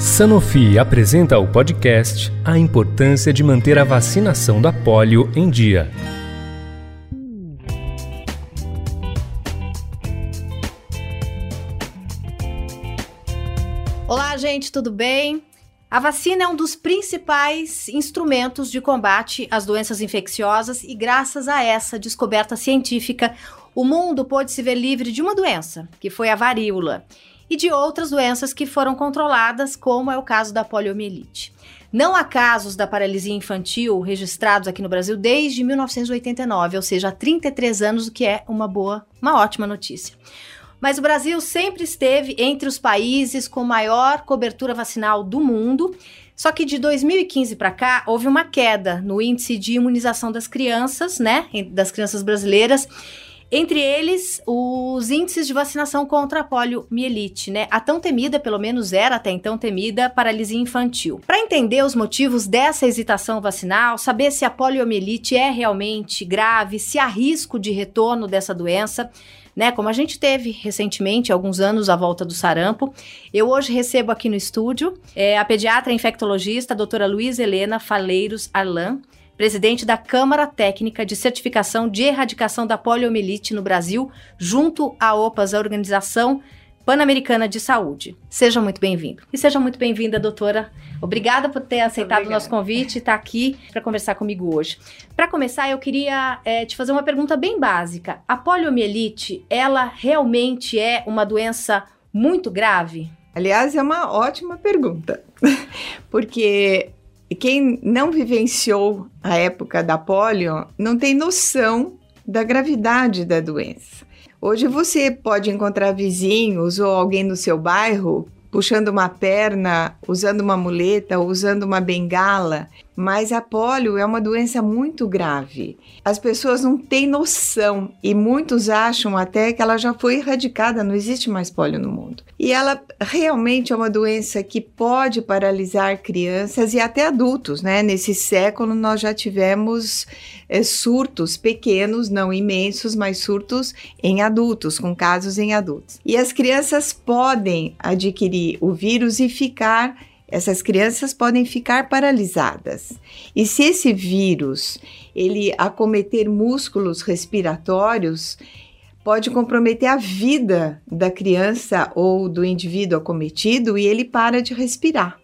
Sanofi apresenta o podcast A Importância de Manter a Vacinação da Polio em Dia. Olá, gente, tudo bem? A vacina é um dos principais instrumentos de combate às doenças infecciosas e, graças a essa descoberta científica, o mundo pôde se ver livre de uma doença, que foi a varíola, e de outras doenças que foram controladas, como é o caso da poliomielite. Não há casos da paralisia infantil registrados aqui no Brasil desde 1989, ou seja, há 33 anos, o que é uma boa, uma ótima notícia. Mas o Brasil sempre esteve entre os países com maior cobertura vacinal do mundo. Só que de 2015 para cá houve uma queda no índice de imunização das crianças, né, das crianças brasileiras. Entre eles, os índices de vacinação contra a poliomielite, né? A tão temida, pelo menos era até então temida, paralisia infantil. Para entender os motivos dessa hesitação vacinal, saber se a poliomielite é realmente grave, se há risco de retorno dessa doença, né? Como a gente teve recentemente, alguns anos, a volta do sarampo. Eu hoje recebo aqui no estúdio é, a pediatra infectologista, a doutora Luiz Helena Faleiros Arlan, presidente da Câmara Técnica de Certificação de Erradicação da Poliomielite no Brasil, junto à OPAS, a Organização Pan-Americana de Saúde. Seja muito bem-vindo. E seja muito bem-vinda, doutora. Obrigada por ter aceitado o nosso convite e estar aqui para conversar comigo hoje. Para começar, eu queria é, te fazer uma pergunta bem básica. A poliomielite, ela realmente é uma doença muito grave? Aliás, é uma ótima pergunta, porque quem não vivenciou a época da polio não tem noção da gravidade da doença. Hoje você pode encontrar vizinhos ou alguém no seu bairro puxando uma perna, usando uma muleta, usando uma bengala, mas a polio é uma doença muito grave. As pessoas não têm noção e muitos acham até que ela já foi erradicada, não existe mais polio no mundo. E ela realmente é uma doença que pode paralisar crianças e até adultos, né? Nesse século nós já tivemos é, surtos pequenos, não imensos, mas surtos em adultos, com casos em adultos. E as crianças podem adquirir o vírus e ficar essas crianças podem ficar paralisadas. E se esse vírus ele acometer músculos respiratórios, pode comprometer a vida da criança ou do indivíduo acometido e ele para de respirar.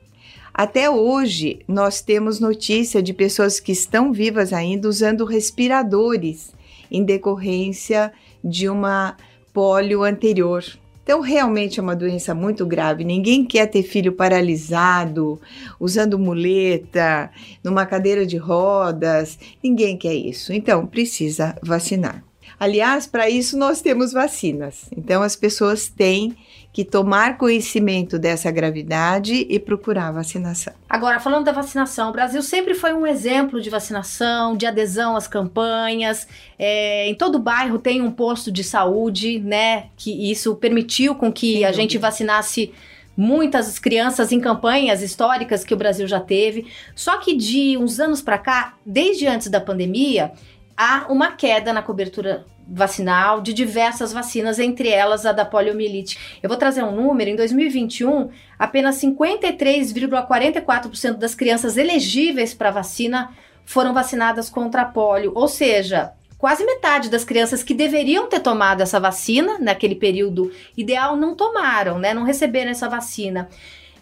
Até hoje, nós temos notícia de pessoas que estão vivas ainda usando respiradores em decorrência de uma polio anterior. Então, realmente é uma doença muito grave. Ninguém quer ter filho paralisado, usando muleta, numa cadeira de rodas. Ninguém quer isso. Então, precisa vacinar. Aliás, para isso nós temos vacinas. Então, as pessoas têm que tomar conhecimento dessa gravidade e procurar vacinação. Agora, falando da vacinação, o Brasil sempre foi um exemplo de vacinação, de adesão às campanhas. É, em todo bairro tem um posto de saúde, né? Que isso permitiu com que Sim, a gente vacinasse muitas crianças em campanhas históricas que o Brasil já teve. Só que de uns anos para cá, desde antes da pandemia, há uma queda na cobertura vacinal de diversas vacinas, entre elas a da poliomielite. Eu vou trazer um número: em 2021, apenas 53,44% das crianças elegíveis para vacina foram vacinadas contra a polio, ou seja, quase metade das crianças que deveriam ter tomado essa vacina naquele período ideal não tomaram, né? Não receberam essa vacina.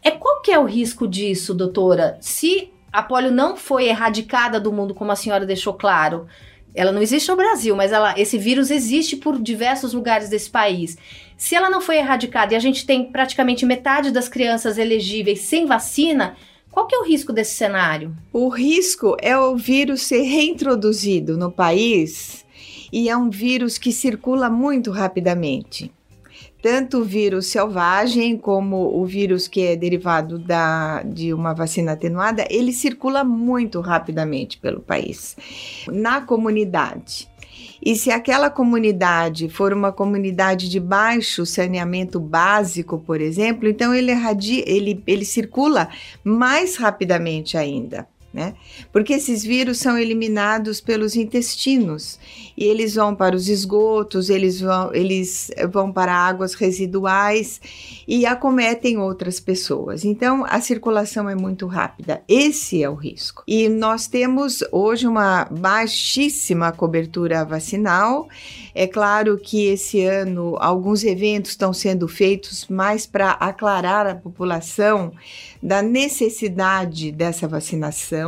É qual que é o risco disso, doutora? Se a polio não foi erradicada do mundo, como a senhora deixou claro, ela não existe no Brasil, mas ela, esse vírus existe por diversos lugares desse país. Se ela não foi erradicada e a gente tem praticamente metade das crianças elegíveis sem vacina, qual que é o risco desse cenário? O risco é o vírus ser reintroduzido no país e é um vírus que circula muito rapidamente tanto o vírus selvagem como o vírus que é derivado da, de uma vacina atenuada, ele circula muito rapidamente pelo país, na comunidade. E se aquela comunidade for uma comunidade de baixo saneamento básico, por exemplo, então ele, ele, ele circula mais rapidamente ainda. Né? Porque esses vírus são eliminados pelos intestinos e eles vão para os esgotos, eles vão, eles vão para águas residuais e acometem outras pessoas. Então, a circulação é muito rápida. Esse é o risco. E nós temos hoje uma baixíssima cobertura vacinal. É claro que esse ano alguns eventos estão sendo feitos mais para aclarar a população da necessidade dessa vacinação,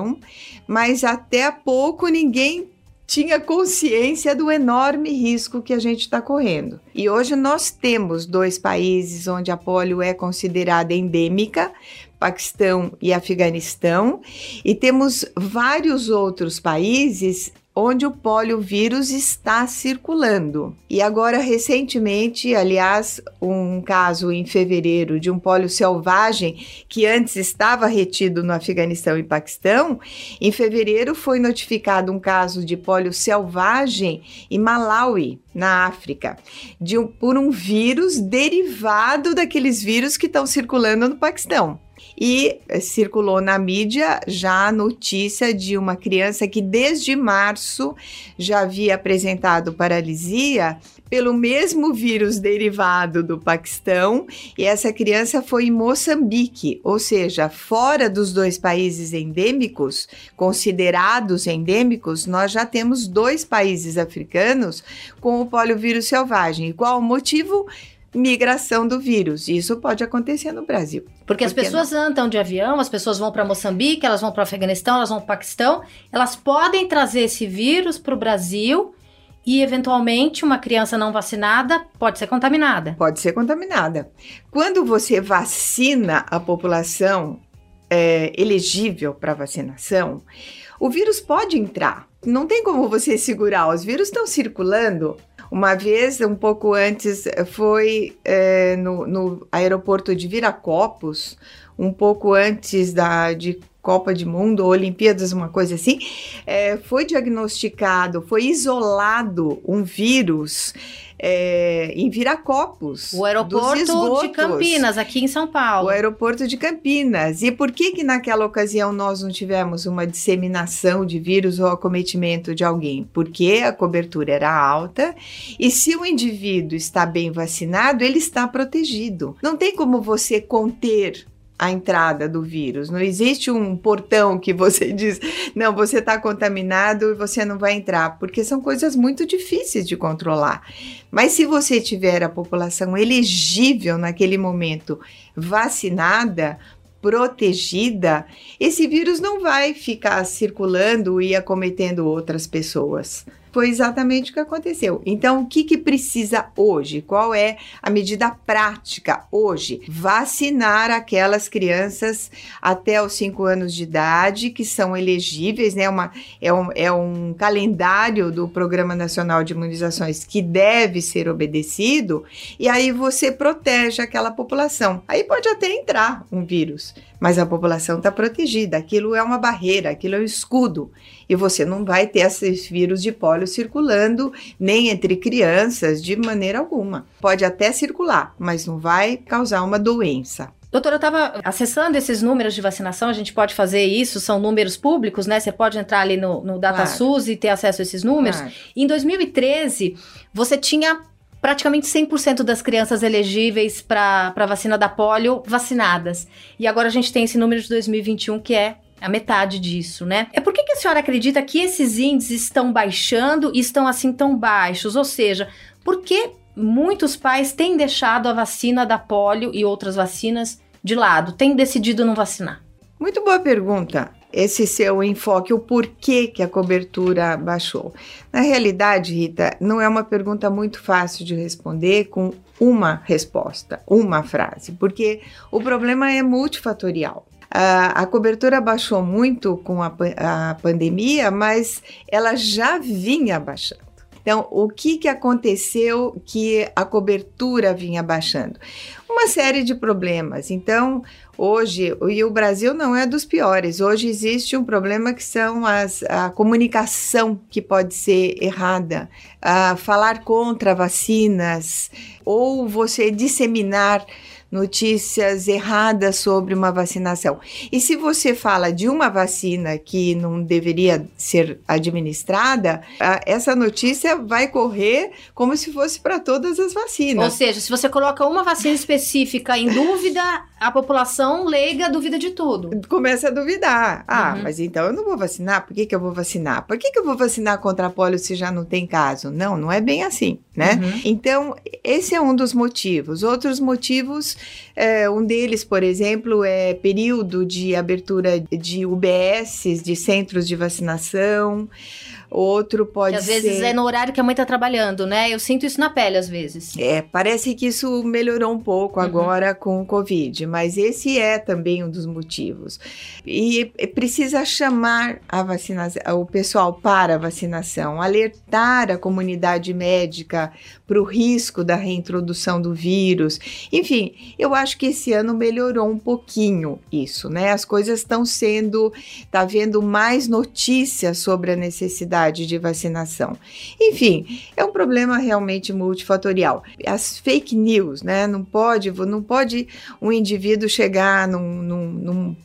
mas até pouco ninguém tinha consciência do enorme risco que a gente está correndo. E hoje nós temos dois países onde a polio é considerada endêmica, Paquistão e Afeganistão, e temos vários outros países onde o poliovírus está circulando. E agora, recentemente, aliás, um caso em fevereiro de um polio selvagem que antes estava retido no Afeganistão e Paquistão, em fevereiro foi notificado um caso de polio selvagem em Malawi, na África, de por um vírus derivado daqueles vírus que estão circulando no Paquistão. E eh, circulou na mídia já a notícia de uma criança que desde março já havia apresentado paralisia pelo mesmo vírus derivado do Paquistão, e essa criança foi em Moçambique, ou seja, fora dos dois países endêmicos, considerados endêmicos, nós já temos dois países africanos com o poliovírus selvagem. E qual o motivo? migração do vírus. Isso pode acontecer no Brasil. Porque Por as pessoas não? andam de avião, as pessoas vão para Moçambique, elas vão para o Afeganistão, elas vão para o Paquistão, elas podem trazer esse vírus para o Brasil e, eventualmente, uma criança não vacinada pode ser contaminada. Pode ser contaminada. Quando você vacina a população é, elegível para vacinação, o vírus pode entrar. Não tem como você segurar, os vírus estão circulando uma vez, um pouco antes, foi é, no, no, aeroporto de Viracopos, um pouco antes da, de Copa de Mundo, Olimpíadas, uma coisa assim, é, foi diagnosticado, foi isolado um vírus é, em Viracopos. O aeroporto de Campinas, aqui em São Paulo. O aeroporto de Campinas. E por que que naquela ocasião nós não tivemos uma disseminação de vírus ou acometimento de alguém? Porque a cobertura era alta e se o indivíduo está bem vacinado, ele está protegido. Não tem como você conter a entrada do vírus. Não existe um portão que você diz, não, você está contaminado e você não vai entrar, porque são coisas muito difíceis de controlar. Mas se você tiver a população elegível naquele momento vacinada, protegida, esse vírus não vai ficar circulando e acometendo outras pessoas foi exatamente o que aconteceu. Então, o que, que precisa hoje? Qual é a medida prática hoje? Vacinar aquelas crianças até os 5 anos de idade que são elegíveis, né? Uma, é, um, é um calendário do Programa Nacional de Imunizações que deve ser obedecido, e aí você protege aquela população. Aí pode até entrar um vírus, mas a população está protegida. Aquilo é uma barreira, aquilo é um escudo. E você não vai ter esses vírus de pólio circulando nem entre crianças de maneira alguma. Pode até circular, mas não vai causar uma doença. Doutora, eu estava acessando esses números de vacinação, a gente pode fazer isso, são números públicos, né? Você pode entrar ali no, no DataSUS claro. e ter acesso a esses números. Claro. Em 2013, você tinha praticamente 100% das crianças elegíveis para vacina da polio vacinadas. E agora a gente tem esse número de 2021 que é a metade disso, né? É por que, que a senhora acredita que esses índices estão baixando e estão assim tão baixos? Ou seja, por que muitos pais têm deixado a vacina da polio e outras vacinas de lado, têm decidido não vacinar? Muito boa pergunta esse seu enfoque, o porquê que a cobertura baixou. Na realidade, Rita, não é uma pergunta muito fácil de responder com uma resposta, uma frase, porque o problema é multifatorial. A, cobertura baixou muito com a, a pandemia, mas ela já vinha baixando. Então, o que, que aconteceu que a cobertura vinha baixando? Uma série de problemas. Então, hoje, e o Brasil não é dos piores, hoje existe um problema que são as, a comunicação que pode ser errada, a falar contra vacinas, ou você disseminar notícias erradas sobre uma vacinação. E se você fala de uma vacina que não deveria ser administrada, essa notícia vai correr como se fosse para todas as vacinas. Ou seja, se você coloca uma vacina específica em dúvida, a população leiga duvida de tudo. Começa a duvidar. Ah, uhum. mas então eu não vou vacinar? Por que, que eu vou vacinar? Por que, que eu vou vacinar contra a polio se já não tem caso? Não, não é bem assim, né? Uhum. Então, esse é um dos motivos. Outros motivos, é, um deles, por exemplo, é período de abertura de UBSs, de centros de vacinação. Outro pode que às ser. Às vezes é no horário que a mãe está trabalhando, né? Eu sinto isso na pele às vezes. É, parece que isso melhorou um pouco uhum. agora com o Covid, mas esse é também um dos motivos. E precisa chamar a vacinação, o pessoal para a vacinação, alertar a comunidade médica para o risco da reintrodução do vírus. Enfim, eu acho que esse ano melhorou um pouquinho isso, né? As coisas estão sendo, tá vendo mais notícias sobre a necessidade de vacinação. Enfim, é um problema realmente multifatorial. As fake news, né? Não pode, não pode um indivíduo chegar num, num, num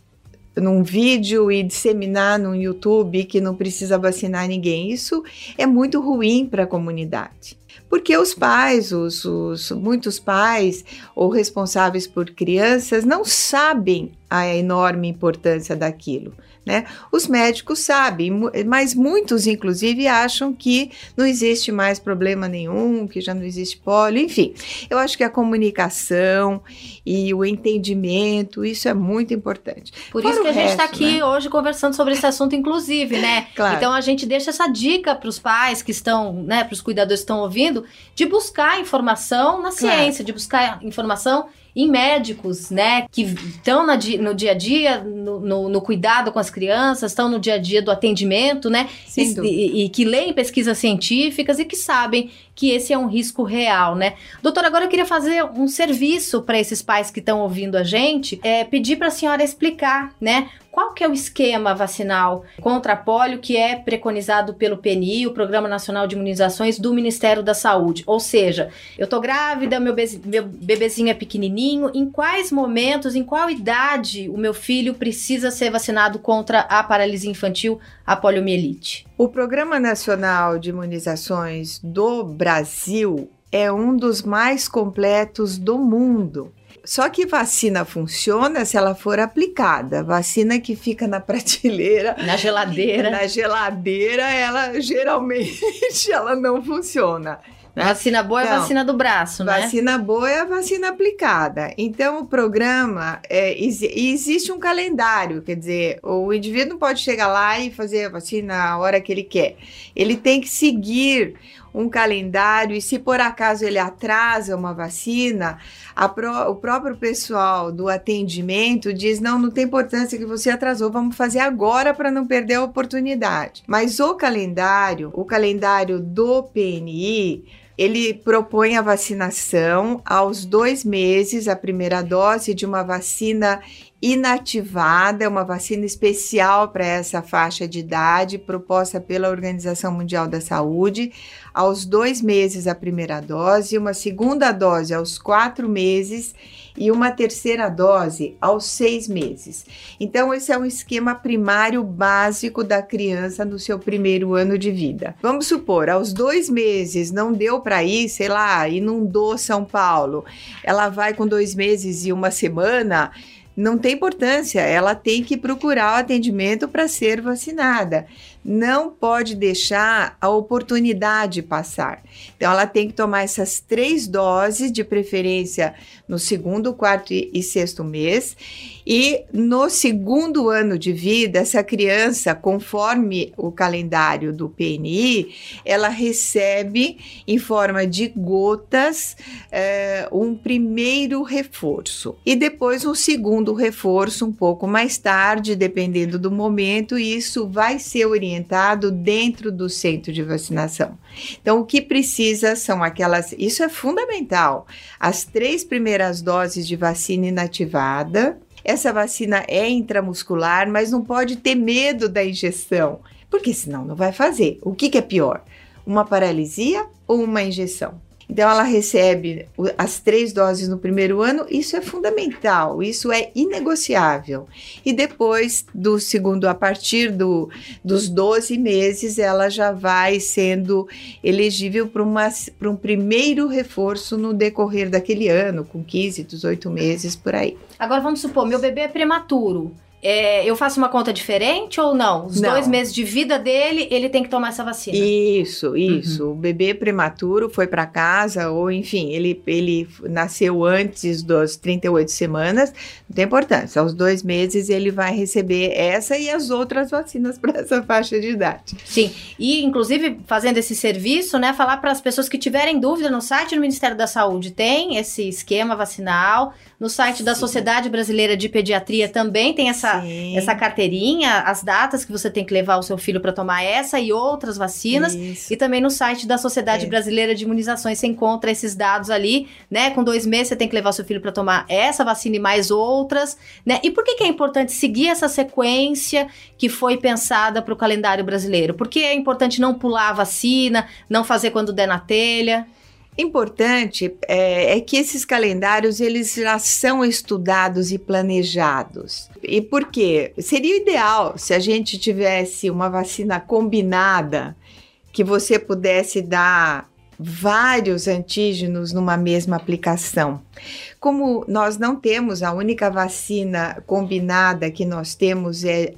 num vídeo e disseminar no YouTube que não precisa vacinar ninguém. Isso é muito ruim para a comunidade. Porque os pais, os, os, muitos pais ou responsáveis por crianças não sabem a enorme importância daquilo. Né? Os médicos sabem, mas muitos, inclusive, acham que não existe mais problema nenhum, que já não existe pólio, enfim. Eu acho que a comunicação e o entendimento, isso é muito importante. Por Fora isso que a gente está aqui né? hoje conversando sobre esse assunto, inclusive, né? Claro. Então a gente deixa essa dica para os pais que estão, né, para os cuidadores que estão ouvindo, de buscar informação na ciência, claro. de buscar informação em médicos, né, que estão no dia a dia, no, no, no, cuidado com as crianças, estão no dia a dia do atendimento, né, e, e, e, que leem pesquisas científicas e que sabem que esse é um risco real, né. Doutora, agora eu queria fazer um serviço para esses pais que estão ouvindo a gente, é pedir para a senhora explicar, né, qual que é o esquema vacinal contra a polio que é preconizado pelo PNI, o Programa Nacional de Imunizações do Ministério da Saúde? Ou seja, eu tô grávida, meu, be meu bebezinho é pequenininho, em quais momentos, em qual idade o meu filho precisa ser vacinado contra a paralisia infantil, a poliomielite? O Programa Nacional de Imunizações do Brasil é um dos mais completos do mundo. Só que vacina funciona se ela for aplicada. Vacina que fica na prateleira, na geladeira, na geladeira, ela geralmente ela não funciona. Né? Vacina boa então, é a vacina do braço, né? Vacina boa é a vacina aplicada. Então, o programa, é, existe um calendário, quer dizer, o indivíduo não pode chegar lá e fazer a vacina a hora que ele quer. Ele tem que seguir um calendário e se por acaso ele atrasa uma vacina, pro, o próprio pessoal do atendimento diz: não, não tem importância que você atrasou, vamos fazer agora para não perder a oportunidade. Mas o calendário, o calendário do PNI, ele propõe a vacinação aos dois meses, a primeira dose de uma vacina inativada, uma vacina especial para essa faixa de idade, proposta pela Organização Mundial da Saúde, aos dois meses a primeira dose, uma segunda dose aos quatro meses e uma terceira dose aos seis meses. Então, esse é um esquema primário básico da criança no seu primeiro ano de vida. Vamos supor, aos dois meses não deu para ir, sei lá, inundou São Paulo, ela vai com dois meses e uma semana não tem importância, ela tem que procurar o atendimento para ser vacinada. Não pode deixar a oportunidade passar. Então, ela tem que tomar essas três doses, de preferência no segundo, quarto e sexto mês. E no segundo ano de vida, essa criança, conforme o calendário do PNI, ela recebe em forma de gotas é, um primeiro reforço e depois um segundo reforço um pouco mais tarde, dependendo do momento, e isso vai ser orientado dentro do centro de vacinação. Então, o que precisa são aquelas. Isso é fundamental. As três primeiras doses de vacina inativada. Essa vacina é intramuscular, mas não pode ter medo da injeção, porque senão não vai fazer. O que, que é pior? Uma paralisia ou uma injeção? Então, ela recebe as três doses no primeiro ano, isso é fundamental, isso é inegociável. E depois do segundo, a partir do, dos 12 meses, ela já vai sendo elegível para um primeiro reforço no decorrer daquele ano, com 15, 18 meses por aí. Agora vamos supor, meu bebê é prematuro. É, eu faço uma conta diferente ou não? Os não. dois meses de vida dele, ele tem que tomar essa vacina. Isso, isso. Uhum. O bebê prematuro foi para casa, ou enfim, ele, ele nasceu antes das 38 semanas, não tem importância. Aos dois meses ele vai receber essa e as outras vacinas para essa faixa de idade. Sim, e inclusive fazendo esse serviço, né, falar para as pessoas que tiverem dúvida no site do Ministério da Saúde, tem esse esquema vacinal. No site da Sociedade Brasileira de Pediatria também tem essa, essa carteirinha, as datas que você tem que levar o seu filho para tomar essa e outras vacinas. Isso. E também no site da Sociedade é. Brasileira de Imunizações você encontra esses dados ali, né? Com dois meses você tem que levar o seu filho para tomar essa vacina e mais outras, né? E por que, que é importante seguir essa sequência que foi pensada para o calendário brasileiro? Porque é importante não pular a vacina, não fazer quando der na telha? Importante é, é, que esses calendários eles já são estudados e planejados. E por quê? Seria ideal se a gente tivesse uma vacina combinada que você pudesse dar vários antígenos numa mesma aplicação. Como nós não temos a única vacina combinada que nós temos é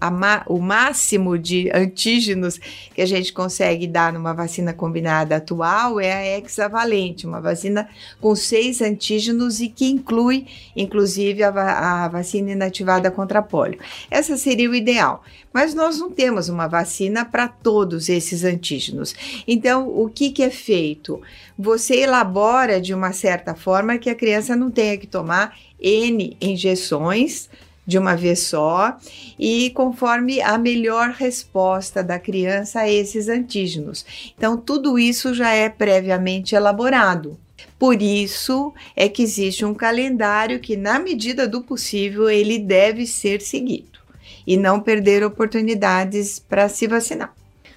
o máximo de antígenos que a gente consegue dar numa vacina combinada atual é a hexavalente, uma vacina com seis antígenos e que inclui, inclusive, a, a vacina inativada contra pólio. Essa seria o ideal, mas nós não temos uma vacina para todos esses antígenos. Então, o que, que é feito? Você elabora de uma certa forma que a criança não tenha que tomar N injeções de uma vez só e conforme a melhor resposta da criança a esses antígenos. Então, tudo isso já é previamente elaborado. Por isso é que existe um calendário que, na medida do possível, ele deve ser seguido e não perder oportunidades para se vacinar.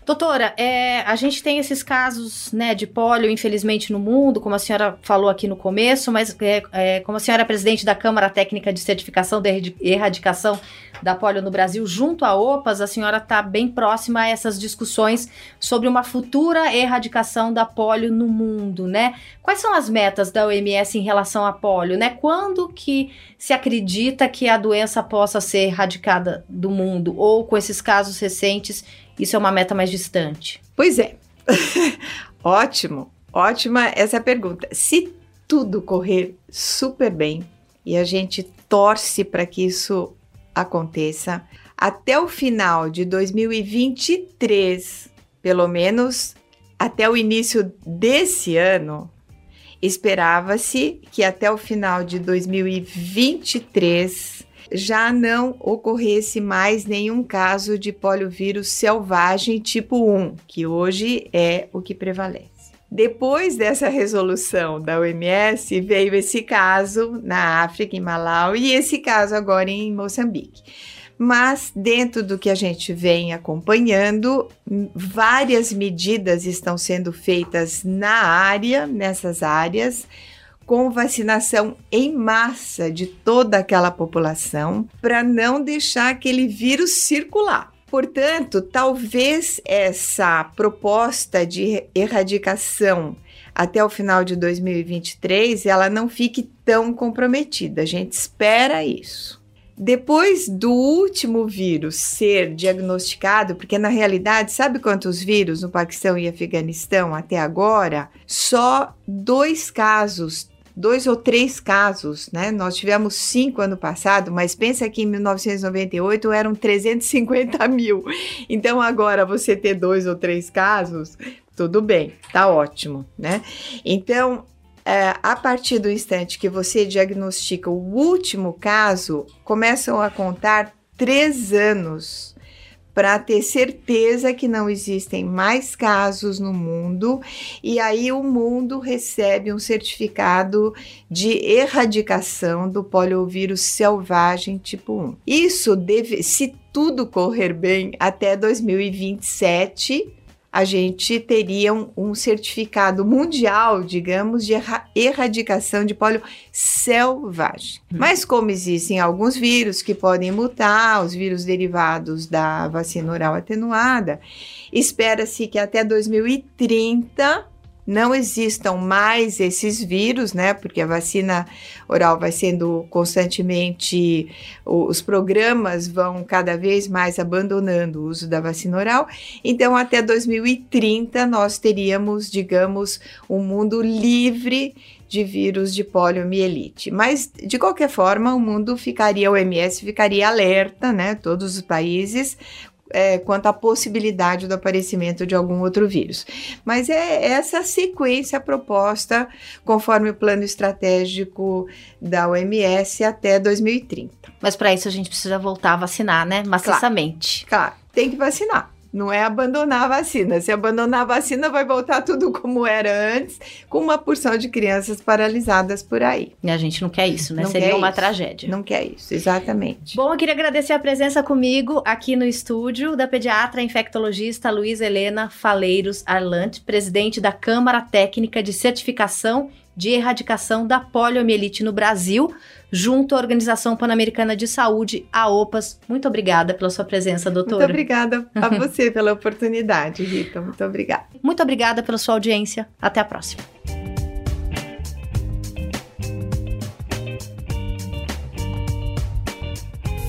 Doutora, é, a gente tem esses casos né, de pólio, infelizmente, no mundo, como a senhora falou aqui no começo, mas é, é, como a senhora é presidente da Câmara Técnica de Certificação de Erradicação da Polio no Brasil, junto à OPAS, a senhora está bem próxima a essas discussões sobre uma futura erradicação da polio no mundo, né? Quais são as metas da OMS em relação à polio, né? Quando que se acredita que a doença possa ser erradicada do mundo? Ou com esses casos recentes isso é uma meta mais distante? Pois é. Ótimo, ótima essa pergunta. Se tudo correr super bem e a gente torce para que isso aconteça, até o final de 2023, pelo menos até o início desse ano, esperava-se que até o final de 2023 já não ocorresse mais nenhum caso de poliovírus selvagem tipo 1, que hoje é o que prevalece. Depois dessa resolução da OMS, veio esse caso na África, em Malau, e esse caso agora em Moçambique. Mas, dentro do que a gente vem acompanhando, várias medidas estão sendo feitas na área, nessas áreas, com vacinação em massa de toda aquela população para não deixar aquele vírus circular. Portanto, talvez essa proposta de erradicação até o final de 2023 ela não fique tão comprometida. A gente espera isso. Depois do último vírus ser diagnosticado, porque na realidade, sabe quantos vírus no Paquistão e Afeganistão até agora? Só dois casos dois ou três casos, né? Nós tivemos cinco ano passado, mas pensa que em 1998 eram 350 mil. Então agora você ter dois ou três casos, tudo bem, tá ótimo, né? Então é, a partir do instante que você diagnostica o último caso, começam a contar três anos para ter certeza que não existem mais casos no mundo e aí o mundo recebe um certificado de erradicação do poliovírus selvagem tipo 1. Isso deve, se tudo correr bem, até 2027 a gente teria um, um certificado mundial, digamos, de erra erradicação de polio selvagem. Hum. Mas como existem alguns vírus que podem mutar, os vírus derivados da vacina oral atenuada, espera-se que até 2030 não existam mais esses vírus, né? Porque a vacina oral vai sendo constantemente, os programas vão cada vez mais abandonando o uso da vacina oral. Então, até 2030, nós teríamos, digamos, um mundo livre de vírus de poliomielite. Mas, de qualquer forma, o mundo ficaria, o MS ficaria alerta, né? Todos os países é, quanto à possibilidade do aparecimento de algum outro vírus. Mas é essa sequência proposta conforme o plano estratégico da OMS até 2030. Mas para isso a gente precisa voltar a vacinar, né? Maciçamente. Claro, claro, tem que vacinar. Não é abandonar a vacina. Se abandonar a vacina, vai voltar tudo como era antes, com uma porção de crianças paralisadas por aí. E a gente não quer isso, né? Não Seria uma isso. tragédia. Não quer isso, exatamente. Bom, eu queria agradecer a presença comigo aqui no estúdio da pediatra infectologista Luiz Helena Faleiros Arlante, presidente da Câmara Técnica de Certificação de Erradicação da Poliomielite no Brasil junto à Organização Pan-Americana de Saúde, a OPAS. Muito obrigada pela sua presença, doutora. Muito obrigada a você pela oportunidade, Rita. Muito obrigada. Muito obrigada pela sua audiência. Até a próxima.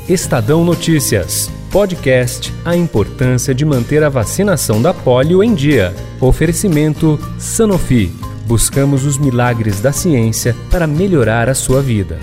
Estadão Notícias. Podcast A importância de manter a vacinação da polio em dia. Oferecimento Sanofi. Buscamos os milagres da ciência para melhorar a sua vida.